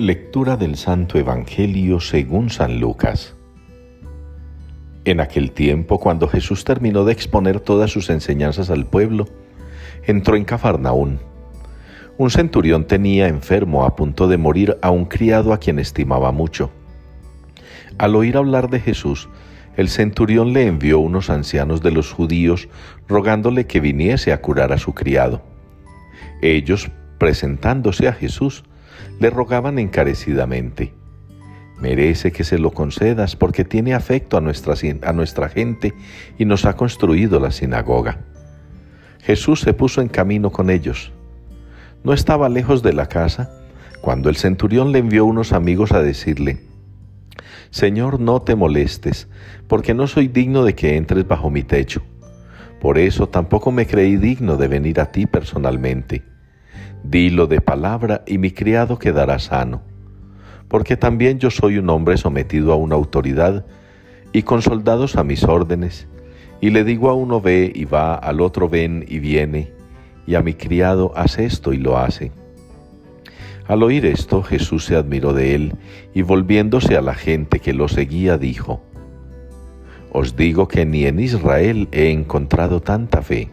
Lectura del Santo Evangelio según San Lucas. En aquel tiempo, cuando Jesús terminó de exponer todas sus enseñanzas al pueblo, entró en Cafarnaún. Un centurión tenía enfermo a punto de morir a un criado a quien estimaba mucho. Al oír hablar de Jesús, el centurión le envió unos ancianos de los judíos rogándole que viniese a curar a su criado. Ellos, presentándose a Jesús, le rogaban encarecidamente, merece que se lo concedas porque tiene afecto a nuestra, gente y nos ha construido la sinagoga. Jesús se puso en camino con ellos. No estaba lejos de la casa cuando el centurión le envió unos amigos a decirle, Señor, no te molestes, porque no soy digno de que entres bajo mi techo. Por eso tampoco me creí digno de venir a ti personalmente Dilo de palabra y mi criado quedará sano, porque también yo soy un hombre sometido a una autoridad y con soldados a mis órdenes, y le digo a uno ve y va, al otro ven y viene, y a mi criado hace esto y lo hace. Al oír esto, Jesús se admiró de él, y volviéndose a la gente que lo seguía, dijo, Os digo que ni en Israel he encontrado tanta fe.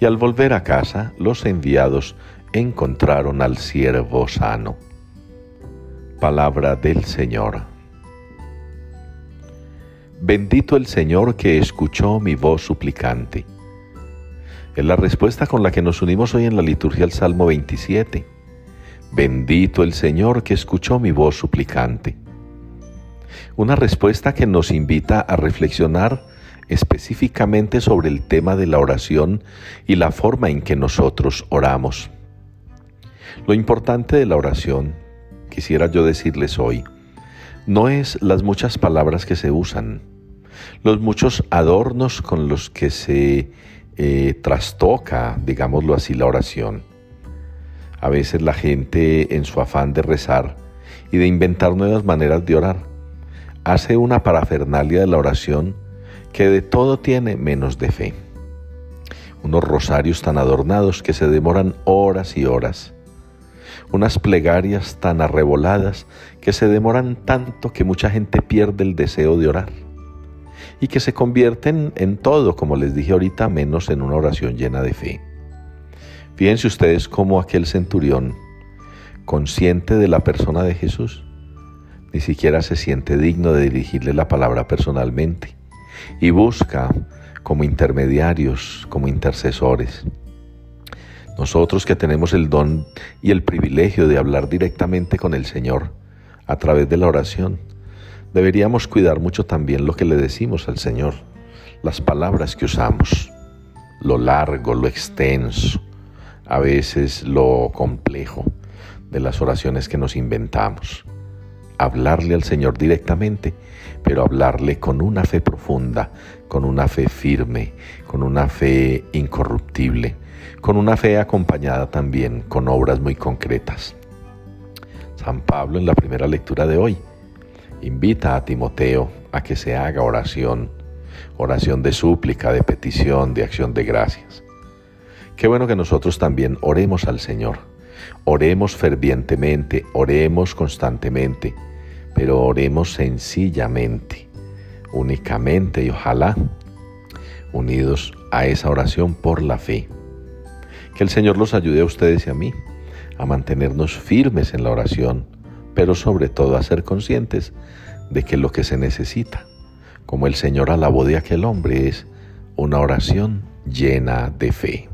Y al volver a casa, los enviados encontraron al siervo sano. Palabra del Señor. Bendito el Señor que escuchó mi voz suplicante. Es la respuesta con la que nos unimos hoy en la liturgia del Salmo 27. Bendito el Señor que escuchó mi voz suplicante. Una respuesta que nos invita a reflexionar específicamente sobre el tema de la oración y la forma en que nosotros oramos. Lo importante de la oración, quisiera yo decirles hoy, no es las muchas palabras que se usan, los muchos adornos con los que se eh, trastoca, digámoslo así, la oración. A veces la gente en su afán de rezar y de inventar nuevas maneras de orar, hace una parafernalia de la oración que de todo tiene menos de fe. Unos rosarios tan adornados que se demoran horas y horas unas plegarias tan arreboladas que se demoran tanto que mucha gente pierde el deseo de orar y que se convierten en todo, como les dije ahorita, menos en una oración llena de fe. Fíjense ustedes cómo aquel centurión, consciente de la persona de Jesús, ni siquiera se siente digno de dirigirle la palabra personalmente y busca como intermediarios, como intercesores, nosotros que tenemos el don y el privilegio de hablar directamente con el Señor a través de la oración, deberíamos cuidar mucho también lo que le decimos al Señor, las palabras que usamos, lo largo, lo extenso, a veces lo complejo de las oraciones que nos inventamos. Hablarle al Señor directamente, pero hablarle con una fe profunda, con una fe firme, con una fe incorruptible con una fe acompañada también con obras muy concretas. San Pablo en la primera lectura de hoy invita a Timoteo a que se haga oración, oración de súplica, de petición, de acción de gracias. Qué bueno que nosotros también oremos al Señor, oremos fervientemente, oremos constantemente, pero oremos sencillamente, únicamente y ojalá unidos a esa oración por la fe. Que el Señor los ayude a ustedes y a mí a mantenernos firmes en la oración, pero sobre todo a ser conscientes de que lo que se necesita, como el Señor alabó de aquel hombre, es una oración llena de fe.